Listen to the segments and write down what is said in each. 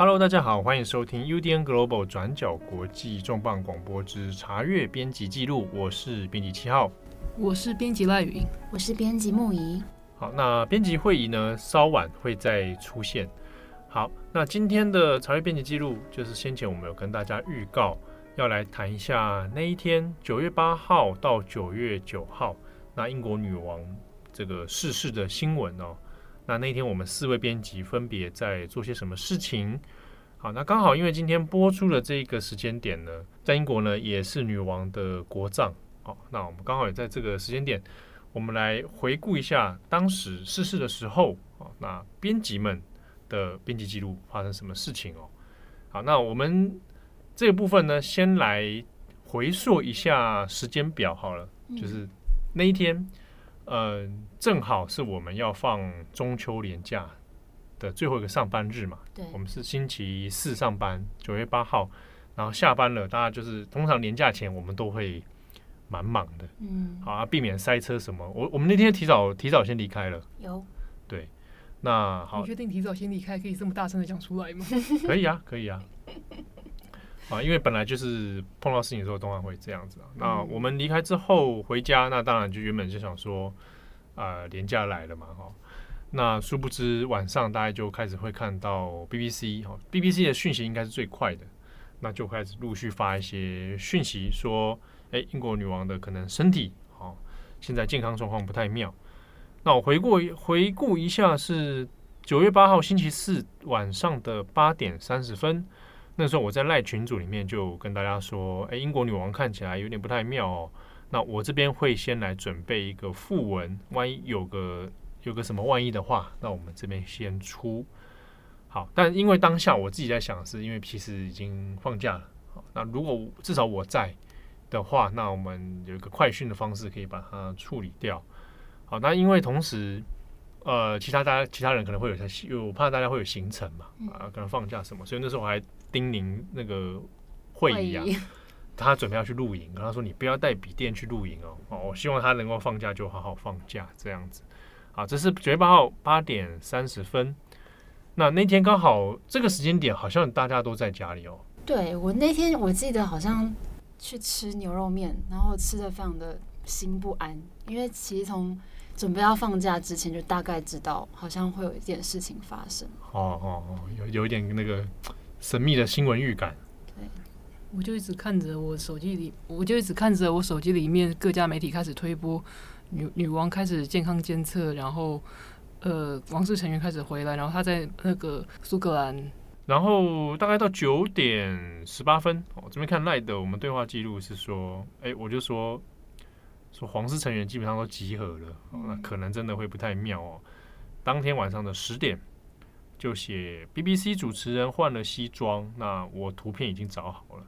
Hello，大家好，欢迎收听 UDN Global 转角国际重磅广播之查阅编辑记录。我是编辑七号，我是编辑赖云，我是编辑木仪。好，那编辑会议呢，稍晚会再出现。好，那今天的查阅编辑记录，就是先前我们有跟大家预告，要来谈一下那一天九月八号到九月九号，那英国女王这个逝世的新闻哦。那那天我们四位编辑分别在做些什么事情？好，那刚好因为今天播出的这个时间点呢，在英国呢也是女王的国葬。好，那我们刚好也在这个时间点，我们来回顾一下当时逝世的时候，啊，那编辑们的编辑记录发生什么事情哦？好，那我们这个部分呢，先来回溯一下时间表好了，就是那一天。呃，正好是我们要放中秋连假的最后一个上班日嘛。对，我们是星期四上班，九月八号，然后下班了，大家就是通常年假前我们都会蛮忙的。嗯，好啊，避免塞车什么。我我们那天提早提早先离开了。有。对，那好。你确定提早先离开可以这么大声的讲出来吗？可以啊，可以啊。啊，因为本来就是碰到事情的时候，通常会这样子啊。那我们离开之后回家，那当然就原本就想说，呃，年假来了嘛，哈。那殊不知晚上大家就开始会看到 BBC 哈，BBC 的讯息应该是最快的，那就开始陆续发一些讯息说，哎，英国女王的可能身体好，现在健康状况不太妙。那我回顾回顾一下，是九月八号星期四晚上的八点三十分。那时候我在赖群组里面就跟大家说，哎，英国女王看起来有点不太妙哦。那我这边会先来准备一个副文，万一有个有个什么万一的话，那我们这边先出。好，但因为当下我自己在想，是因为其实已经放假了。好，那如果至少我在的话，那我们有一个快讯的方式可以把它处理掉。好，那因为同时，呃，其他大家其他人可能会有些，我怕大家会有行程嘛，啊，可能放假什么，所以那时候我还。叮咛那个会议啊，他准备要去露营，跟他说：“你不要带笔电去露营哦。”哦，我希望他能够放假就好好放假这样子。啊，这是九月八号八点三十分。那那天刚好这个时间点，好像大家都在家里哦。对，我那天我记得好像去吃牛肉面，然后吃的非常的心不安，因为其实从准备要放假之前就大概知道，好像会有一件事情发生。哦哦哦，有有一点那个。神秘的新闻预感。对，我就一直看着我手机里，我就一直看着我手机里面各家媒体开始推播女女王开始健康监测，然后呃王室成员开始回来，然后他在那个苏格兰，然后大概到九点十八分，哦，这边看赖的我们对话记录是说，哎，我就说说皇室成员基本上都集合了，哦，那可能真的会不太妙哦。当天晚上的十点。就写 BBC 主持人换了西装，那我图片已经找好了，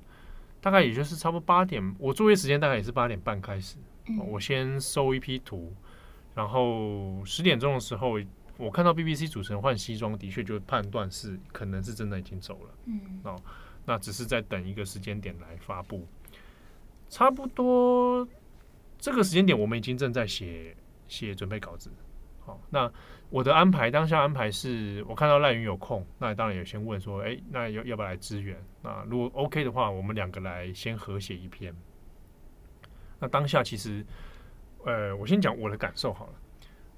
大概也就是差不多八点，我作业时间大概也是八点半开始，我先收一批图，然后十点钟的时候，我看到 BBC 主持人换西装，的确就判断是可能是真的已经走了，嗯，哦，那只是在等一个时间点来发布，差不多这个时间点，我们已经正在写写准备稿子。好，那我的安排当下安排是，我看到赖云有空，那当然也先问说，哎，那要要不要来支援？那如果 OK 的话，我们两个来先合写一篇。那当下其实，呃，我先讲我的感受好了。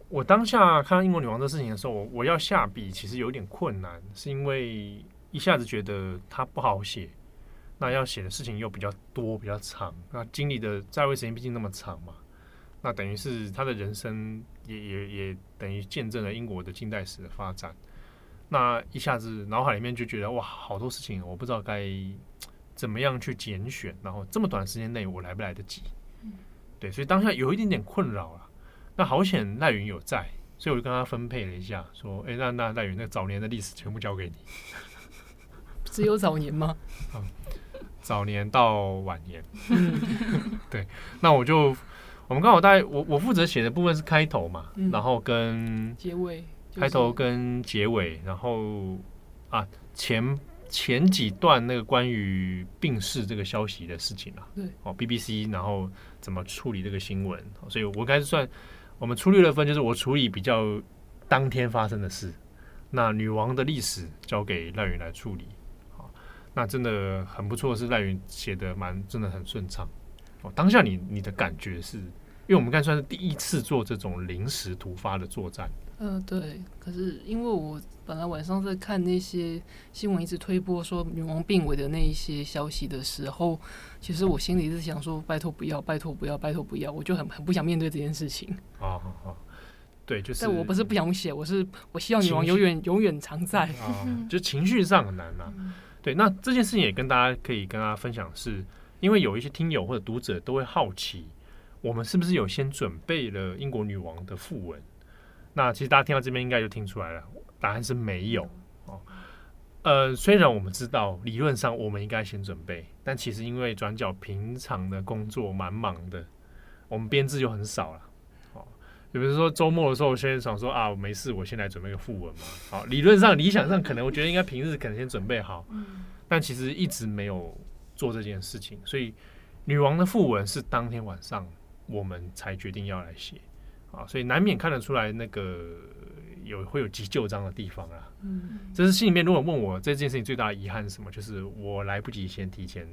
我当下看到英国女王这事情的时候，我我要下笔其实有点困难，是因为一下子觉得她不好写，那要写的事情又比较多比较长，那经历的在位时间毕竟那么长嘛。那等于是他的人生也也也等于见证了英国的近代史的发展。那一下子脑海里面就觉得哇，好多事情我不知道该怎么样去拣选，然后这么短时间内我来不来得及？对，所以当下有一点点困扰了。那好险赖云有在，所以我就跟他分配了一下，说：“哎，那那赖云那早年的历史全部交给你。”只有早年吗？嗯，早年到晚年。对，那我就。我们刚好大概我我负责写的部分是开头嘛，嗯、然后跟结尾，开头跟结尾，然后啊前前几段那个关于病逝这个消息的事情啊，对，哦 BBC 然后怎么处理这个新闻，所以我开始算我们粗略的分就是我处理比较当天发生的事，那女王的历史交给赖云来处理。好，那真的很不错，是赖云写的蛮真的很顺畅。哦，当下你你的感觉是，因为我们刚才算是第一次做这种临时突发的作战。嗯、呃，对。可是因为我本来晚上在看那些新闻，一直推播说女王病危的那一些消息的时候，其实我心里是想说，拜托不要，拜托不要，拜托不要，我就很很不想面对这件事情。啊啊啊！对，就是。但我不是不想写，我是我希望女王永远永远常在。啊，就情绪上很难嘛。对，那这件事情也跟大家可以跟大家分享是，是因为有一些听友或者读者都会好奇，我们是不是有先准备了英国女王的訃闻？那其实大家听到这边应该就听出来了，答案是没有哦。呃，虽然我们知道理论上我们应该先准备，但其实因为转角平常的工作蛮忙的，我们编制就很少了。哦，比如说周末的时候，我先想说啊，没事，我先来准备个副文嘛。好，理论上、理想上，可能我觉得应该平日可能先准备好，但其实一直没有做这件事情。所以女王的副文是当天晚上我们才决定要来写。啊，所以难免看得出来那个有会有急救章的地方啊。嗯，这是心里面如果问我这件事情最大的遗憾是什么，就是我来不及先提前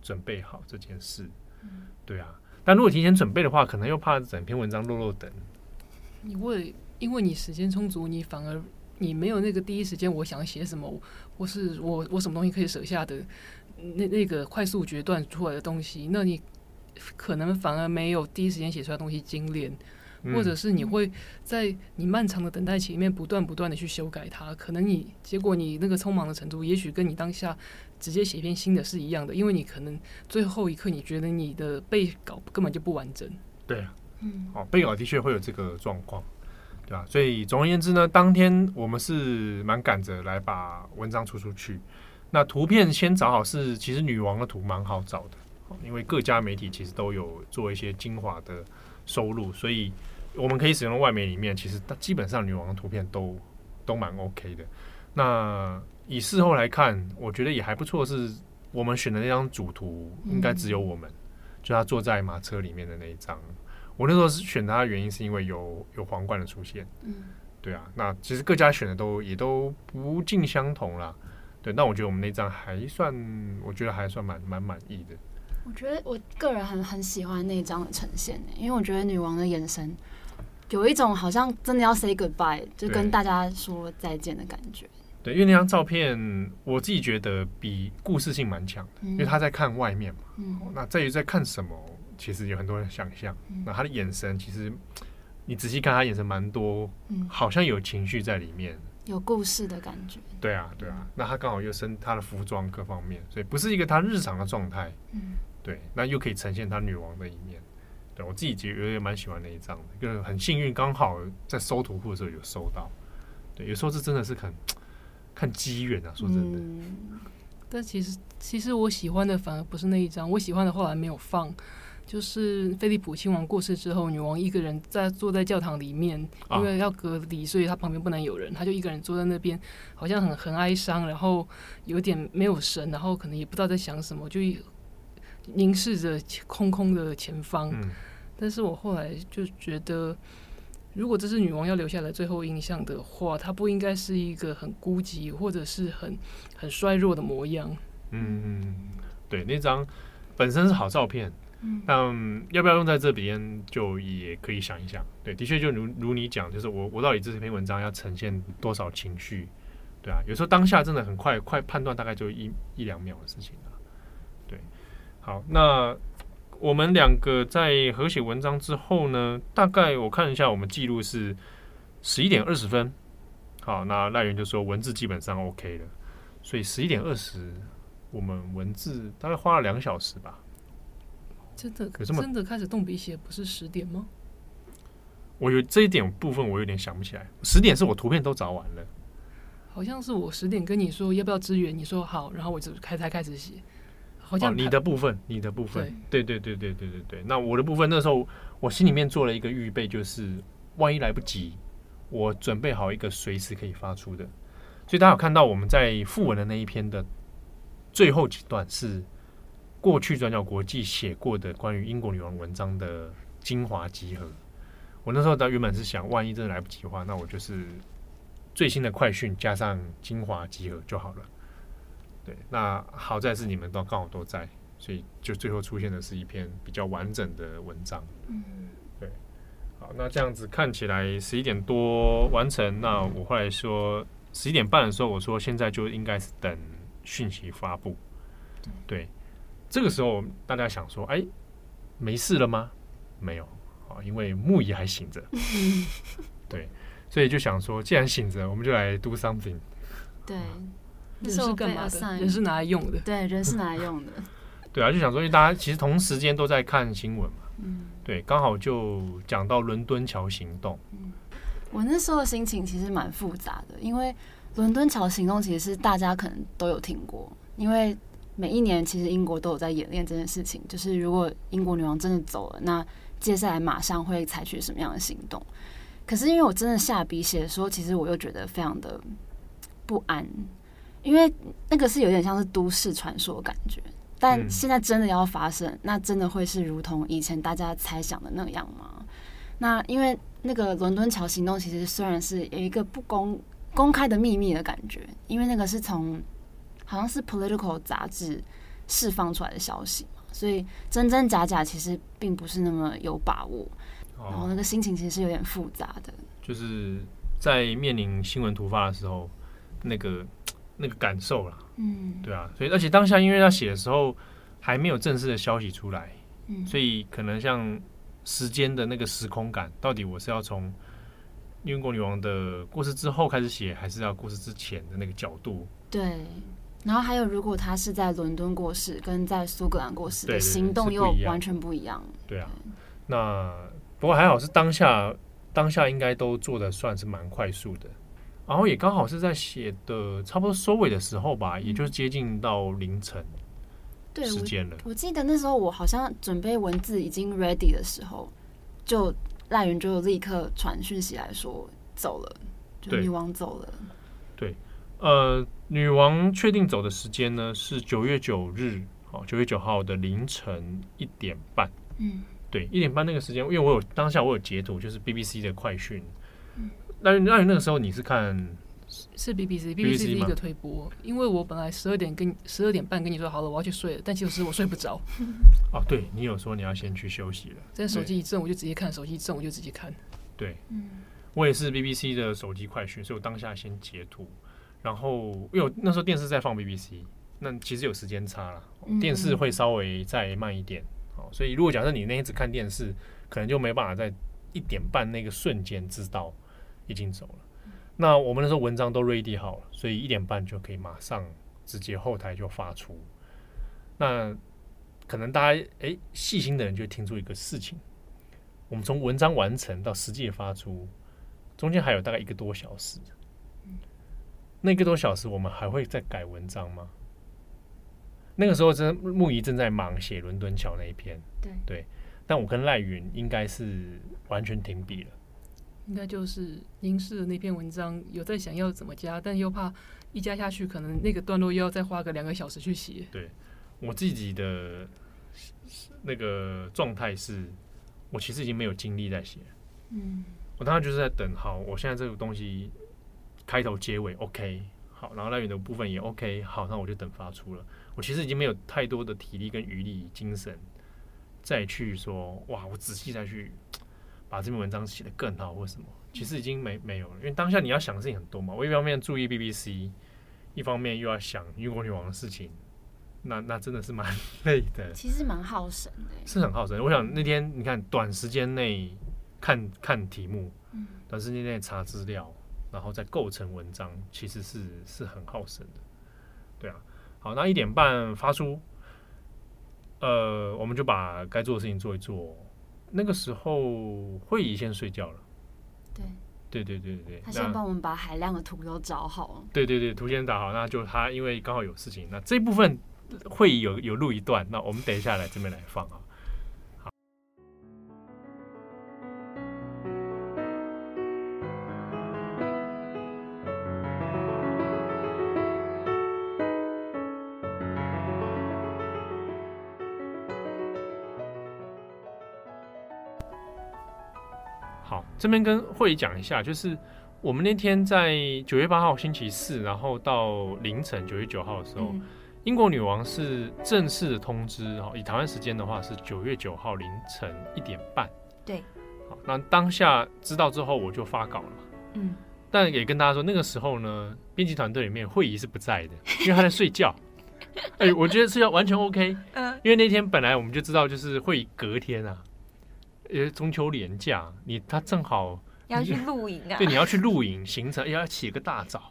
准备好这件事。嗯，对啊。但如果提前准备的话，可能又怕整篇文章落落等。你为因为你时间充足，你反而你没有那个第一时间我想写什么，或是我我什么东西可以舍下的那那个快速决断出来的东西，那你可能反而没有第一时间写出来的东西精炼。或者是你会在你漫长的等待期里面不断不断的去修改它，可能你结果你那个匆忙的程度，也许跟你当下直接写一篇新的是一样的，因为你可能最后一刻你觉得你的备稿根本就不完整。对啊，嗯，哦，备稿的确会有这个状况，对吧？所以总而言之呢，当天我们是蛮赶着来把文章出出去。那图片先找好是，其实女王的图蛮好找的，因为各家媒体其实都有做一些精华的收录，所以。我们可以使用的外媒里面，其实它基本上女王的图片都都蛮 OK 的。那以事后来看，我觉得也还不错。是我们选的那张主图，应该只有我们，嗯、就他坐在马车里面的那一张。我那时候是选他的原因，是因为有有皇冠的出现。嗯，对啊。那其实各家选的都也都不尽相同啦。对，那我觉得我们那张还算，我觉得还算蛮蛮满意的。我觉得我个人很很喜欢那张的呈现，因为我觉得女王的眼神。有一种好像真的要 say goodbye，就跟大家说再见的感觉。对，因为那张照片，我自己觉得比故事性蛮强的，嗯，因为他在看外面嘛。嗯。那在于在看什么，其实有很多人想象。嗯。那他的眼神，其实你仔细看，他眼神蛮多，嗯，好像有情绪在里面，有故事的感觉。对啊，对啊。那他刚好又身他的服装各方面，所以不是一个他日常的状态。嗯。对，那又可以呈现她女王的一面。对我自己觉得也蛮喜欢那一张的，就很幸运，刚好在收图库的时候有收到。对，有时候这真的是很看机缘啊，说真的。嗯，但其实，其实我喜欢的反而不是那一张，我喜欢的后来没有放，就是菲利普亲王过世之后，女王一个人在坐在教堂里面，因为要隔离，所以她旁边不能有人，她就一个人坐在那边，好像很很哀伤，然后有点没有神，然后可能也不知道在想什么，就凝视着空空的前方。嗯但是我后来就觉得，如果这是女王要留下来最后印象的话，她不应该是一个很孤寂或者是很很衰弱的模样。嗯，对，那张本身是好照片，嗯，但要不要用在这边，就也可以想一想。对，的确就如如你讲，就是我我到底这篇文章要呈现多少情绪？对啊，有时候当下真的很快快判断，大概就一一两秒的事情了。对，好，那。我们两个在合写文章之后呢，大概我看一下，我们记录是十一点二十分。好，那赖源就说文字基本上 OK 了，所以十一点二十，我们文字大概花了两个小时吧。真的，真的开始动笔写不是十点吗？我有这一点部分我有点想不起来，十点是我图片都找完了，好像是我十点跟你说要不要支援，你说好，然后我就开才开始写。哦，你的部分，你的部分，对对对对对对对。那我的部分，那时候我心里面做了一个预备，就是万一来不及，我准备好一个随时可以发出的。所以大家有看到我们在附文的那一篇的最后几段，是过去转角国际写过的关于英国女王文章的精华集合。我那时候原本是想，万一真的来不及的话，那我就是最新的快讯加上精华集合就好了。对，那好在是你们都刚好都在，所以就最后出现的是一篇比较完整的文章。嗯，对。好，那这样子看起来十一点多完成。那我后来说十一点半的时候，我说现在就应该是等讯息发布。对，这个时候大家想说，哎，没事了吗？没有啊，因为木仪还醒着。对，所以就想说，既然醒着，我们就来 do something。对。人是干嘛的？人是拿来用的。对，人是拿来用的。对啊，就想说，因为大家其实同时间都在看新闻嘛。嗯。对，刚好就讲到伦敦桥行动。嗯。我那时候的心情其实蛮复杂的，因为伦敦桥行动其实是大家可能都有听过，因为每一年其实英国都有在演练这件事情，就是如果英国女王真的走了，那接下来马上会采取什么样的行动？可是因为我真的下笔写的时候，其实我又觉得非常的不安。因为那个是有点像是都市传说的感觉，但现在真的要发生，那真的会是如同以前大家猜想的那样吗？那因为那个伦敦桥行动其实虽然是有一个不公公开的秘密的感觉，因为那个是从好像是 Political 杂志释放出来的消息嘛，所以真真假假其实并不是那么有把握，然后那个心情其实是有点复杂的，就是在面临新闻突发的时候，那个。那个感受啦，嗯，对啊，所以而且当下因为他写的时候还没有正式的消息出来，嗯，所以可能像时间的那个时空感，到底我是要从英国女王的过世之后开始写，还是要过世之前的那个角度？对，然后还有如果他是在伦敦过世，跟在苏格兰过世的行动又完全不一样。对啊，那不过还好是当下，当下应该都做的算是蛮快速的。然后也刚好是在写的差不多收尾的时候吧，也就是接近到凌晨时间了。我记得那时候我好像准备文字已经 ready 的时候，就赖云就立刻传讯息来说走了，就女王走了。对，呃，女王确定走的时间呢是九月九日，哦，九月九号的凌晨一点半。嗯，对，一点半那个时间，因为我有当下我有截图，就是 BBC 的快讯。那那你那个时候你是看是 BBC，BBC 是一个推播，因为我本来十二点跟十二点半跟你说好了我要去睡了，但其实我睡不着。哦，对你有说你要先去休息了，在手机一震我就直接看，手机一震我就直接看。对，嗯，我也是 BBC 的手机快讯，所以我当下先截图，然后因为那时候电视在放 BBC，那其实有时间差了，电视会稍微再慢一点，哦，所以如果假设你那天只看电视，可能就没办法在一点半那个瞬间知道。已经走了，那我们那时候文章都 ready 好了，所以一点半就可以马上直接后台就发出。那可能大家诶细心的人就会听出一个事情，我们从文章完成到实际发出，中间还有大概一个多小时。那个多小时我们还会再改文章吗？那个时候真木仪正在忙写伦敦桥那一篇，对对，但我跟赖云应该是完全停笔了。应该就是凝视的那篇文章，有在想要怎么加，但又怕一加下去，可能那个段落又要再花个两个小时去写。对，我自己的那个状态是，我其实已经没有精力在写。嗯，我当时就是在等，好，我现在这个东西开头结尾 OK，好，然后那边的部分也 OK，好，那我就等发出了。我其实已经没有太多的体力跟余力、精神再去说，哇，我仔细再去。把这篇文章写得更好，或什么，其实已经没没有了，因为当下你要想的事情很多嘛。我一方面注意 BBC，一方面又要想英国女王的事情，那那真的是蛮 累的。其实蛮耗神的，是很耗神。我想那天你看，短时间内看看题目，短时间内查资料，然后再构成文章，其实是是很耗神的。对啊，好，那一点半发出，呃，我们就把该做的事情做一做。那个时候会议先睡觉了，对，对对对对，他先帮我们把海量的图都找好，对对对，图先打好，那就他因为刚好有事情，那这部分会议有有录一段，那我们等一下来这边来放啊。这边跟慧仪讲一下，就是我们那天在九月八号星期四，然后到凌晨九月九号的时候，嗯、英国女王是正式的通知，哈，以台湾时间的话是九月九号凌晨一点半。对，好，那当下知道之后，我就发稿了。嗯，但也跟大家说，那个时候呢，编辑团队里面会议是不在的，因为他在睡觉。哎、欸，我觉得是要完全 OK。嗯，因为那天本来我们就知道，就是会隔天啊，因为中秋连假，你他正好。要去 露营啊？对，你要去露营，行程要起个大早。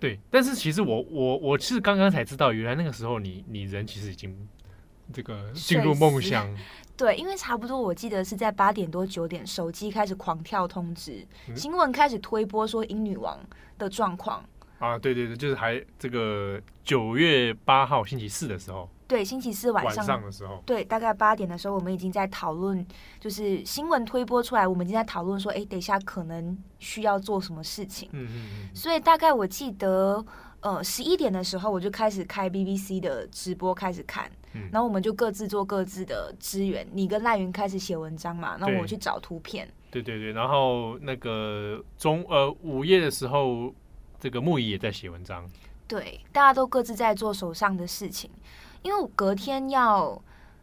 对，但是其实我我我是刚刚才知道，原来那个时候你你人其实已经这个进入梦乡。对，因为差不多我记得是在八点多九点，手机开始狂跳通知，嗯、新闻开始推播说英女王的状况。啊，对对对，就是还这个九月八号星期四的时候。对，星期四晚上，晚上的时候，对，大概八点的时候，我们已经在讨论，就是新闻推播出来，我们已经在讨论说，哎，等一下可能需要做什么事情。嗯嗯嗯。所以大概我记得，呃，十一点的时候，我就开始开 BBC 的直播开始看，嗯、然后我们就各自做各自的资源。你跟赖云开始写文章嘛，那我去找图片。对对对，然后那个中呃午夜的时候，这个木仪也在写文章。对，大家都各自在做手上的事情。因为我隔天要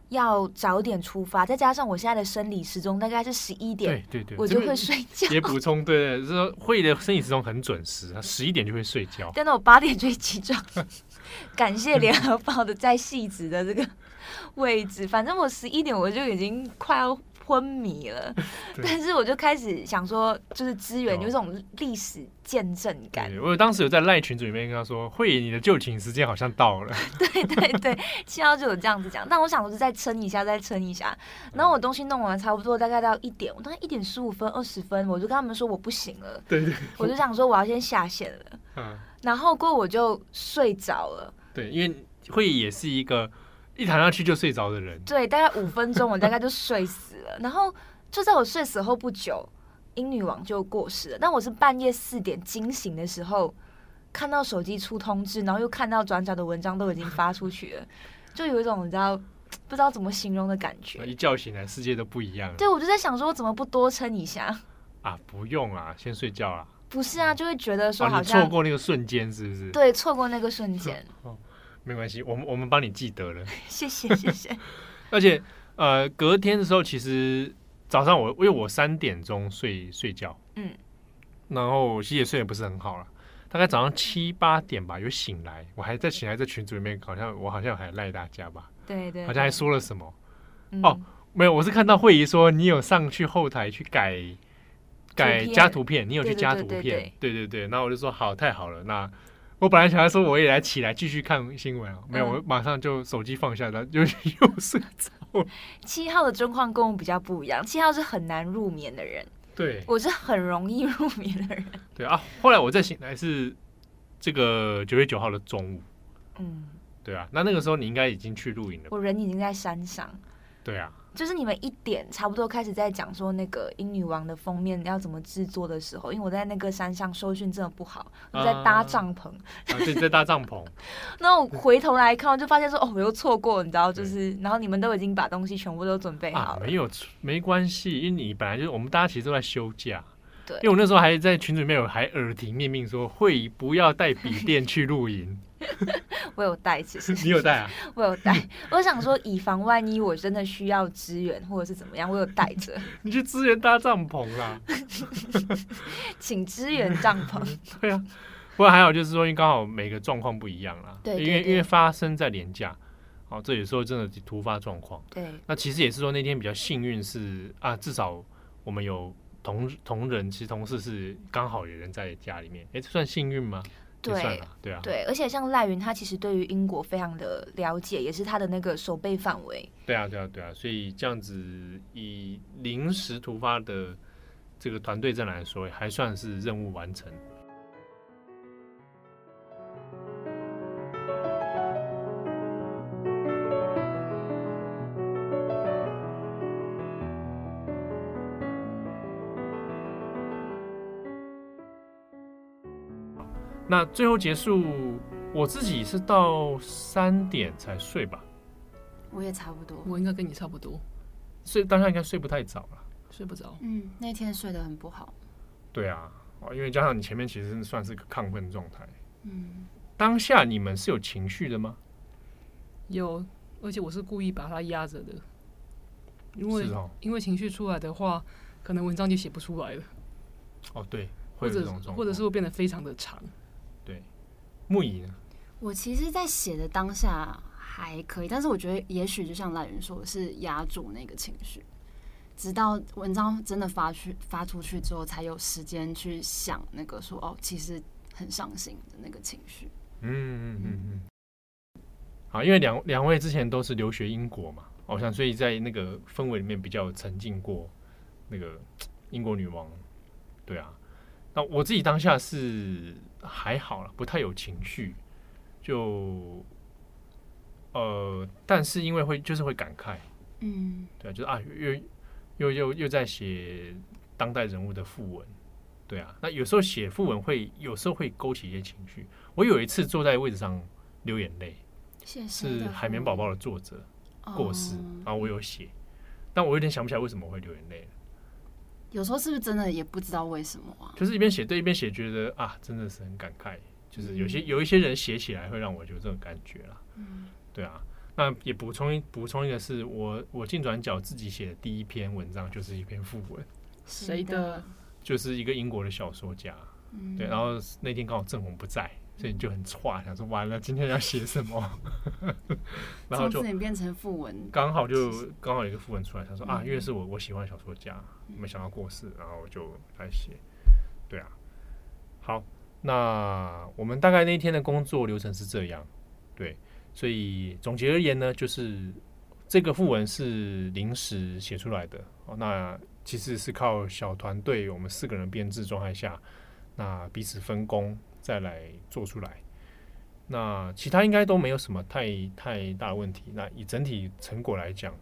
要早点出发，再加上我现在的生理时钟大概是十一点，对对对，我就会睡觉。也补充，对，就是说会的生理时钟很准时，他十一点就会睡觉。但是我八点就会起床。感谢联合报的在细致的这个位置，反正我十一点我就已经快要。昏迷了，但是我就开始想说，就是资源有这种历史见证感。我当时有在赖群组里面跟他说：“慧仪，你的就寝时间好像到了。”对对对，七号就有这样子讲。但我想，我就再撑一下，再撑一下。然后我东西弄完，差不多大概到一点，我大概一点十五分、二十分，我就跟他们说我不行了。对对，我就想说我要先下线了。嗯，然后过后我就睡着了。对，因为慧仪也是一个。一躺下去就睡着的人，对，大概五分钟，我大概就睡死了。然后就在我睡死后不久，英女王就过世了。但我是半夜四点惊醒的时候，看到手机出通知，然后又看到转角的文章都已经发出去了，就有一种你知道不知道怎么形容的感觉。一觉醒来，世界都不一样了。对，我就在想说，我怎么不多撑一下啊？不用啊，先睡觉啊。不是啊，就会觉得说好像错过那个瞬间，是不是？对，错过那个瞬间。没关系，我们我们帮你记得了。谢 谢谢谢。而且呃，隔天的时候，其实早上我因为我三点钟睡睡觉，嗯，然后其实也睡得不是很好了。大概早上七八点吧，有醒来，我还在醒来在群组里面，好像我好像还赖大家吧，对，对对，好像还说了什么。嗯、哦，没有，我是看到慧仪说你有上去后台去改改加图片，你有去加图片，对对对，然后我就说好，太好了，那。我本来想要说，我也来起来继续看新闻，没有，我马上就手机放下了，就 又睡着。七号的状况跟我比较不一样，七号是很难入眠的人，对，我是很容易入眠的人。对啊，后来我再醒来是这个九月九号的中午，嗯，对啊，那那个时候你应该已经去露营了，我人已经在山上。对啊。就是你们一点差不多开始在讲说那个英女王的封面要怎么制作的时候，因为我在那个山上收讯真的不好，我在搭帐篷，啊，对，在搭帐篷。然后我回头来看，我就发现说，哦，我又错过，你知道，就是，然后你们都已经把东西全部都准备好了。啊，没有，没关系，因为你本来就是我们大家其实都在休假。对，因为我那时候还在群里面有还耳提面命说，会不要带笔电去露营。我有带，其实 你有带啊？我有带。我想说，以防万一我真的需要支援或者是怎么样，我有带着。你去支援搭帐篷啦，请支援帐篷。对啊，不过还好，就是说，因为刚好每个状况不一样啦。对，对，因为因为发生在连假，哦，这有时候真的突发状况。对，那其实也是说那天比较幸运是啊，至少我们有同同仁，其实同事是刚好有人在家里面，哎，这算幸运吗？对，对啊，对，而且像赖云，他其实对于英国非常的了解，也是他的那个守备范围。对啊，对啊，对啊，所以这样子以临时突发的这个团队战来说，还算是任务完成。那最后结束，我自己是到三点才睡吧。我也差不多，我应该跟你差不多。睡当下应该睡不太早了，睡不着。嗯，那天睡得很不好。对啊，哦，因为加上你前面其实算是个亢奋状态。嗯，当下你们是有情绪的吗？有，而且我是故意把它压着的，因为、是哦、因为情绪出来的话，可能文章就写不出来了。哦，对，或者或者是会变得非常的长。对，木仪呢？我其实，在写的当下还可以，但是我觉得也许就像赖云说是压住那个情绪，直到文章真的发去发出去之后，才有时间去想那个说哦，其实很伤心的那个情绪。嗯嗯嗯嗯。好，因为两两位之前都是留学英国嘛，好像所以在那个氛围里面比较沉浸过那个英国女王。对啊，那我自己当下是还好了，不太有情绪。就呃，但是因为会就是会感慨，嗯，对啊，就是啊，又又又又在写当代人物的訃文，对啊，那有时候写訃文会有时候会勾起一些情绪。我有一次坐在位置上流眼泪，是海绵宝宝的作者过世，然后我有写，但我有点想不起来为什么会流眼泪。有时候是不是真的也不知道为什么啊？就是一边写对一边写，觉得啊，真的是很感慨。就是有些有一些人写起来会让我有这种感觉啦，嗯，对啊，那也补充一补充一个是我我进转角自己写的第一篇文章就是一篇副文，谁的？就是一个英国的小说家，嗯，对，然后那天刚好郑红不在，所以你就很剉，想说完了今天要写什么，然后就变成副文，刚好就刚好有一个副文出来，他说啊，因为是我我喜欢小说家，没想到过世，然后我就来写，对啊，好。那我们大概那一天的工作流程是这样，对，所以总结而言呢，就是这个副文是临时写出来的。哦。那其实是靠小团队，我们四个人编制状态下，那彼此分工再来做出来。那其他应该都没有什么太太大的问题。那以整体成果来讲，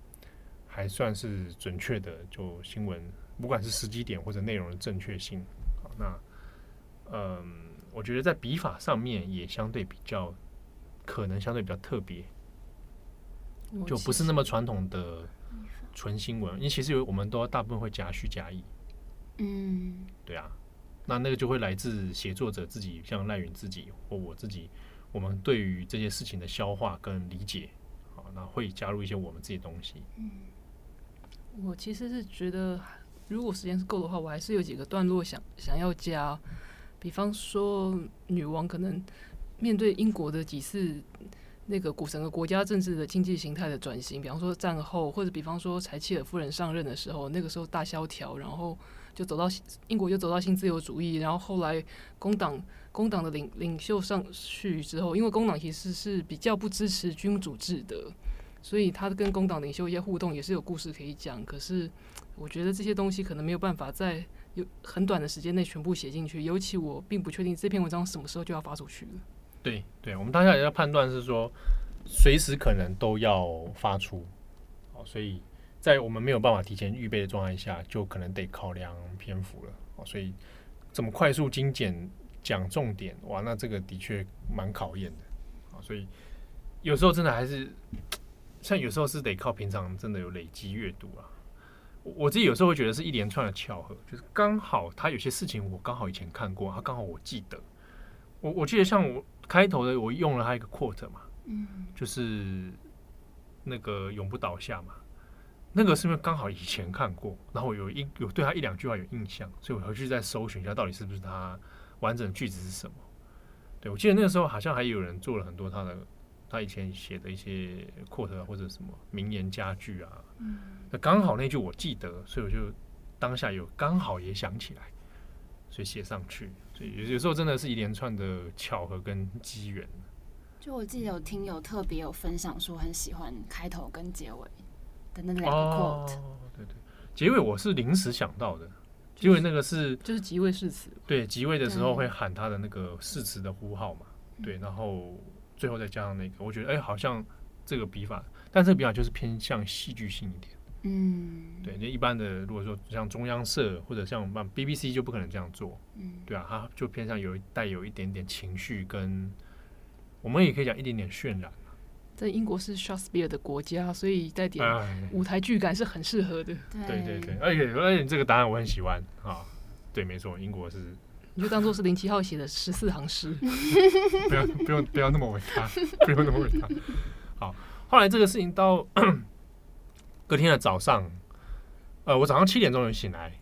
还算是准确的，就新闻不管是时机点或者内容的正确性，好，那嗯。我觉得在笔法上面也相对比较，可能相对比较特别，就不是那么传统的纯新闻。因为其实有我们都大部分会夹叙夹议，嗯，对啊，那那个就会来自写作者自己，像赖云自己或我自己，我们对于这些事情的消化跟理解，好，那会加入一些我们自己东西。嗯，我其实是觉得，如果时间是够的话，我还是有几个段落想想要加。比方说，女王可能面对英国的几次那个古整个国家政治的经济形态的转型，比方说战后，或者比方说柴契尔夫人上任的时候，那个时候大萧条，然后就走到英国就走到新自由主义，然后后来工党工党的领领袖上去之后，因为工党其实是比较不支持君主制的，所以他跟工党领袖一些互动也是有故事可以讲。可是我觉得这些东西可能没有办法在。有很短的时间内全部写进去，尤其我并不确定这篇文章什么时候就要发出去了。对对，我们当下也要判断是说，随时可能都要发出，哦，所以在我们没有办法提前预备的状态下，就可能得考量篇幅了。哦，所以怎么快速精简讲重点，哇，那这个的确蛮考验的。啊，所以有时候真的还是，像有时候是得靠平常真的有累积阅读啊。我自己有时候会觉得是一连串的巧合，就是刚好他有些事情我刚好以前看过，他刚好我记得。我我记得像我开头的我用了他一个 quote 嘛，嗯，就是那个永不倒下嘛，那个是因为刚好以前看过？然后有一有对他一两句话有印象，所以我回去再搜寻一下到底是不是他完整的句子是什么。对，我记得那个时候好像还有人做了很多他的。他以前写的一些 quote 或者什么名言佳句啊，嗯，那刚好那句我记得，所以我就当下有刚好也想起来，所以写上去。所以有有时候真的是一连串的巧合跟机缘。就我记得有听友特别有分享说很喜欢开头跟结尾的那两个 quote，哦，对对，结尾我是临时想到的，结尾那个是就是即位誓词，对，即位的时候会喊他的那个誓词的呼号嘛，对，然后。最后再加上那个，我觉得哎、欸，好像这个笔法，但这个笔法就是偏向戏剧性一点。嗯，对，那一般的如果说像中央社或者像我们 BBC 就不可能这样做。嗯，对啊，它就偏向有带有一点点情绪，跟我们也可以讲一点点渲染。在英国是 Shakespeare 的国家，所以带点舞台剧感是很适合的。对对对对，而且而且这个答案我很喜欢啊。对，没错，英国是。你就当做是零七号写的十四行诗，不要不用不要那么伟大，不用那么伟大。好，后来这个事情到隔天的早上，呃，我早上七点钟就醒来，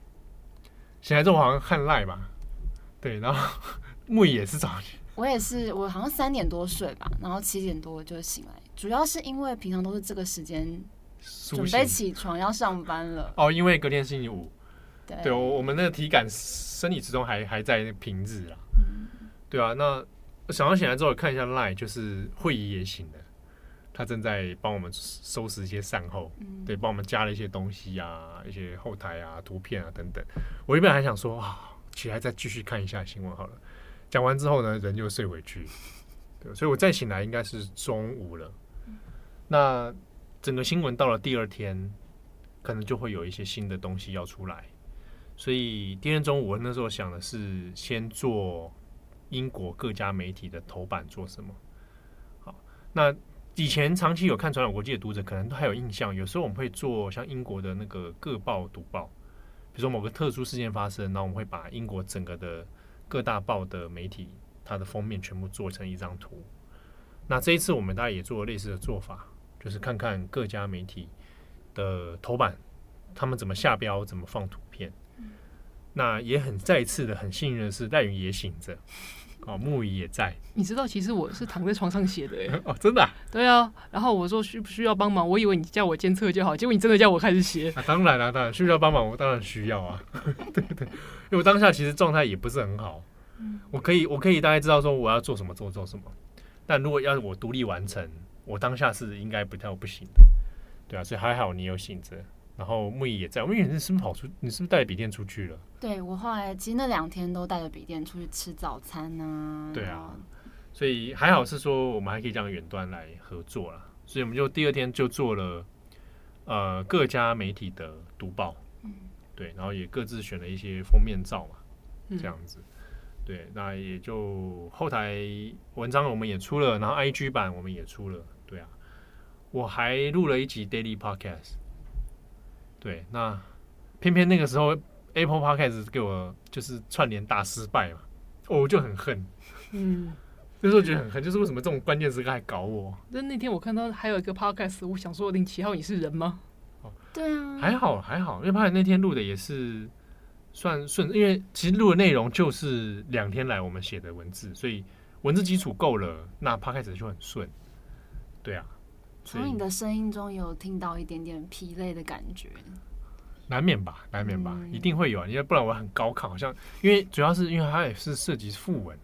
醒来之后我好像看赖吧，对，然后 木也是早，我也是，我好像三点多睡吧，然后七点多就醒来，主要是因为平常都是这个时间准备起床要上班了。哦，因为隔天星期五。对，对，我我们那个体感生理时钟还还在平日啊，嗯、对啊，那早上醒来之后看一下 Line，就是会议也醒了，他正在帮我们收拾一些善后，嗯、对，帮我们加了一些东西啊，一些后台啊、图片啊等等。我一本还想说啊，起来再继续看一下新闻好了。讲完之后呢，人就睡回去，对，所以我再醒来应该是中午了。嗯、那整个新闻到了第二天，可能就会有一些新的东西要出来。所以第二天中午，我那时候想的是先做英国各家媒体的头版做什么。好，那以前长期有看传染国际的读者，可能都还有印象。有时候我们会做像英国的那个各报读报，比如说某个特殊事件发生，那我们会把英国整个的各大报的媒体它的封面全部做成一张图。那这一次我们大概也做了类似的做法，就是看看各家媒体的头版，他们怎么下标，怎么放图片。那也很再次的很幸运的是，赖云也醒着，哦，木仪也在。你知道，其实我是躺在床上写的，哎，哦，真的、啊？对啊。然后我说需不需要帮忙？我以为你叫我监测就好，结果你真的叫我开始写。啊，当然了、啊，当然需要帮忙，我当然需要啊。对对，因为我当下其实状态也不是很好，我可以我可以大概知道说我要做什么做做什么，但如果要是我独立完成，我当下是应该不太不行的，对啊，所以还好你有醒着。然后木易也在，木易你是不是跑出？你是不是带着笔电出去了？对，我后来其实那两天都带着笔电出去吃早餐呢、啊。对啊，所以还好是说我们还可以这样远端来合作了，所以我们就第二天就做了呃各家媒体的读报，嗯，对，然后也各自选了一些封面照嘛，这样子，嗯、对，那也就后台文章我们也出了，然后 IG 版我们也出了，对啊，我还录了一集 Daily Podcast。对，那偏偏那个时候 Apple Podcast 给我就是串联大失败嘛，哦，我就很恨，嗯，那时候觉得很恨，就是为什么这种关键时刻还搞我？那那天我看到还有一个 Podcast，我想说零七号你是人吗？哦，对啊，还好还好，因为 Podcast 那天录的也是算顺，因为其实录的内容就是两天来我们写的文字，所以文字基础够了，那 Podcast 就很顺，对啊。从你的声音中有听到一点点疲累的感觉，难免吧，难免吧，嗯、一定会有啊，因为不然我很高亢，好像因为主要是因为它也是涉及副文，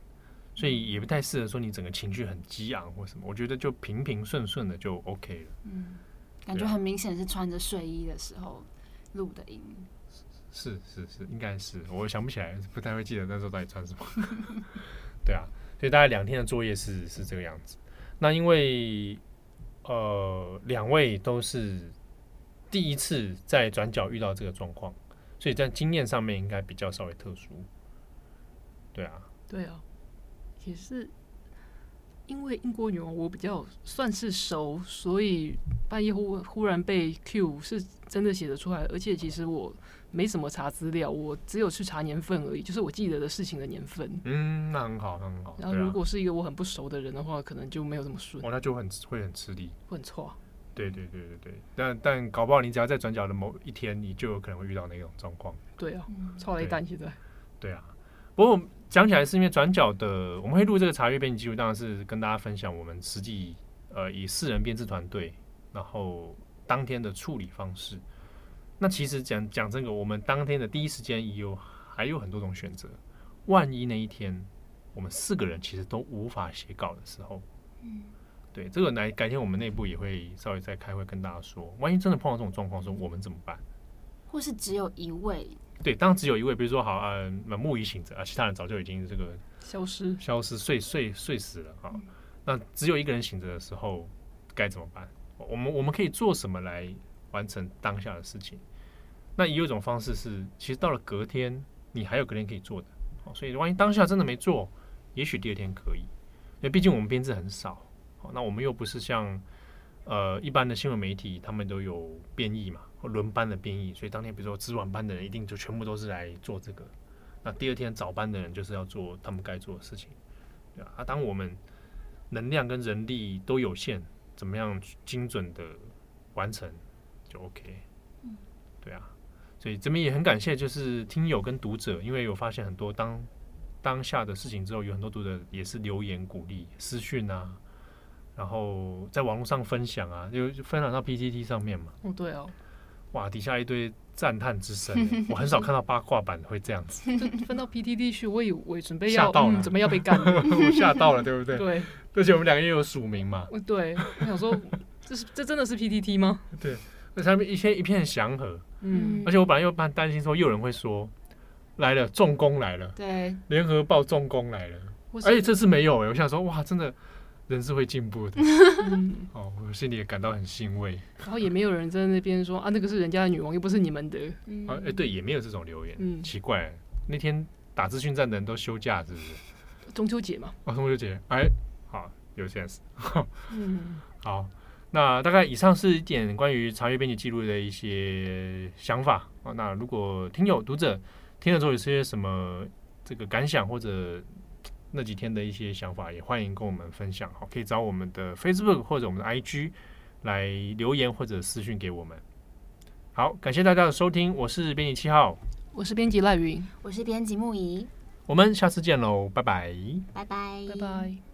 所以也不太适合说你整个情绪很激昂或什么，我觉得就平平顺顺的就 OK 了。嗯，感觉很明显是穿着睡衣的时候录的音，是是是，应该是，我想不起来，不太会记得那时候到底穿什么。对啊，所以大概两天的作业是是这个样子。那因为。呃，两位都是第一次在转角遇到这个状况，所以在经验上面应该比较稍微特殊。对啊，对啊，也是因为英国女王我比较算是熟，所以半夜忽忽然被 Q 是真的写得出来，而且其实我。没什么查资料，我只有去查年份而已，就是我记得的事情的年份。嗯，那很好，那很好。然后如果是一个我很不熟的人的话，可能就没有这么顺。哦，那就很会很吃力，会很错。对对对对对，但但搞不好你只要在转角的某一天，你就有可能会遇到那种状况。对啊，超雷蛋现在。对啊，不过讲起来是因为转角的，我们会录这个查阅编辑记录，当然是跟大家分享我们实际呃以四人编制团队，然后当天的处理方式。那其实讲讲这个，我们当天的第一时间也有还有很多种选择。万一那一天我们四个人其实都无法写稿的时候，嗯，对，这个来改天我们内部也会稍微再开会跟大家说。万一真的碰到这种状况的时候，我们怎么办？或是只有一位？对，当只有一位，比如说好啊，木已醒着啊，其他人早就已经这个消失、消失、睡睡睡死了啊。那只有一个人醒着的时候该怎么办？我们我们可以做什么来？完成当下的事情，那也有一种方式是，其实到了隔天，你还有隔天可以做的，所以万一当下真的没做，也许第二天可以，因为毕竟我们编制很少，那我们又不是像呃一般的新闻媒体，他们都有编译嘛，或轮班的编译，所以当天比如说值晚班的人一定就全部都是来做这个，那第二天早班的人就是要做他们该做的事情，对啊，当我们能量跟人力都有限，怎么样精准的完成就 OK。对啊，所以这边也很感谢，就是听友跟读者，因为有发现很多当当下的事情之后，有很多读者也是留言鼓励、私讯啊，然后在网络上分享啊，就分享到 PTT 上面嘛。哦，对哦，哇，底下一堆。赞叹之声，我很少看到八卦版会这样子，就分到 PTT 去，我以为准备要吓到了、嗯，准备要被干，我吓到了，对不对？对，而且我们两个也有署名嘛，对，我想说，这是这真的是 PTT 吗？对，那上面一片一片祥和，嗯，而且我本来又蛮担心说，又有人会说来了重工来了，对，联合报重工来了，而且这次没有哎、欸，我想说哇，真的。人是会进步的，嗯，哦，我心里也感到很欣慰。然后也没有人在那边说啊，那个是人家的女王，又不是你们的。嗯，哎、啊欸，对，也没有这种留言。嗯，奇怪，那天打资讯站的人都休假，是不是？中秋节嘛。哦，中秋节，哎，好，有 sense。嗯，好，那大概以上是一点关于查阅编辑记录的一些想法啊。那如果听友读者听了之后有些什么这个感想或者。那几天的一些想法，也欢迎跟我们分享。好，可以找我们的 Facebook 或者我们的 IG 来留言或者私讯给我们。好，感谢大家的收听，我是编辑七号，我是编辑赖云，我是编辑木仪，我们下次见喽，拜拜，拜拜，拜拜。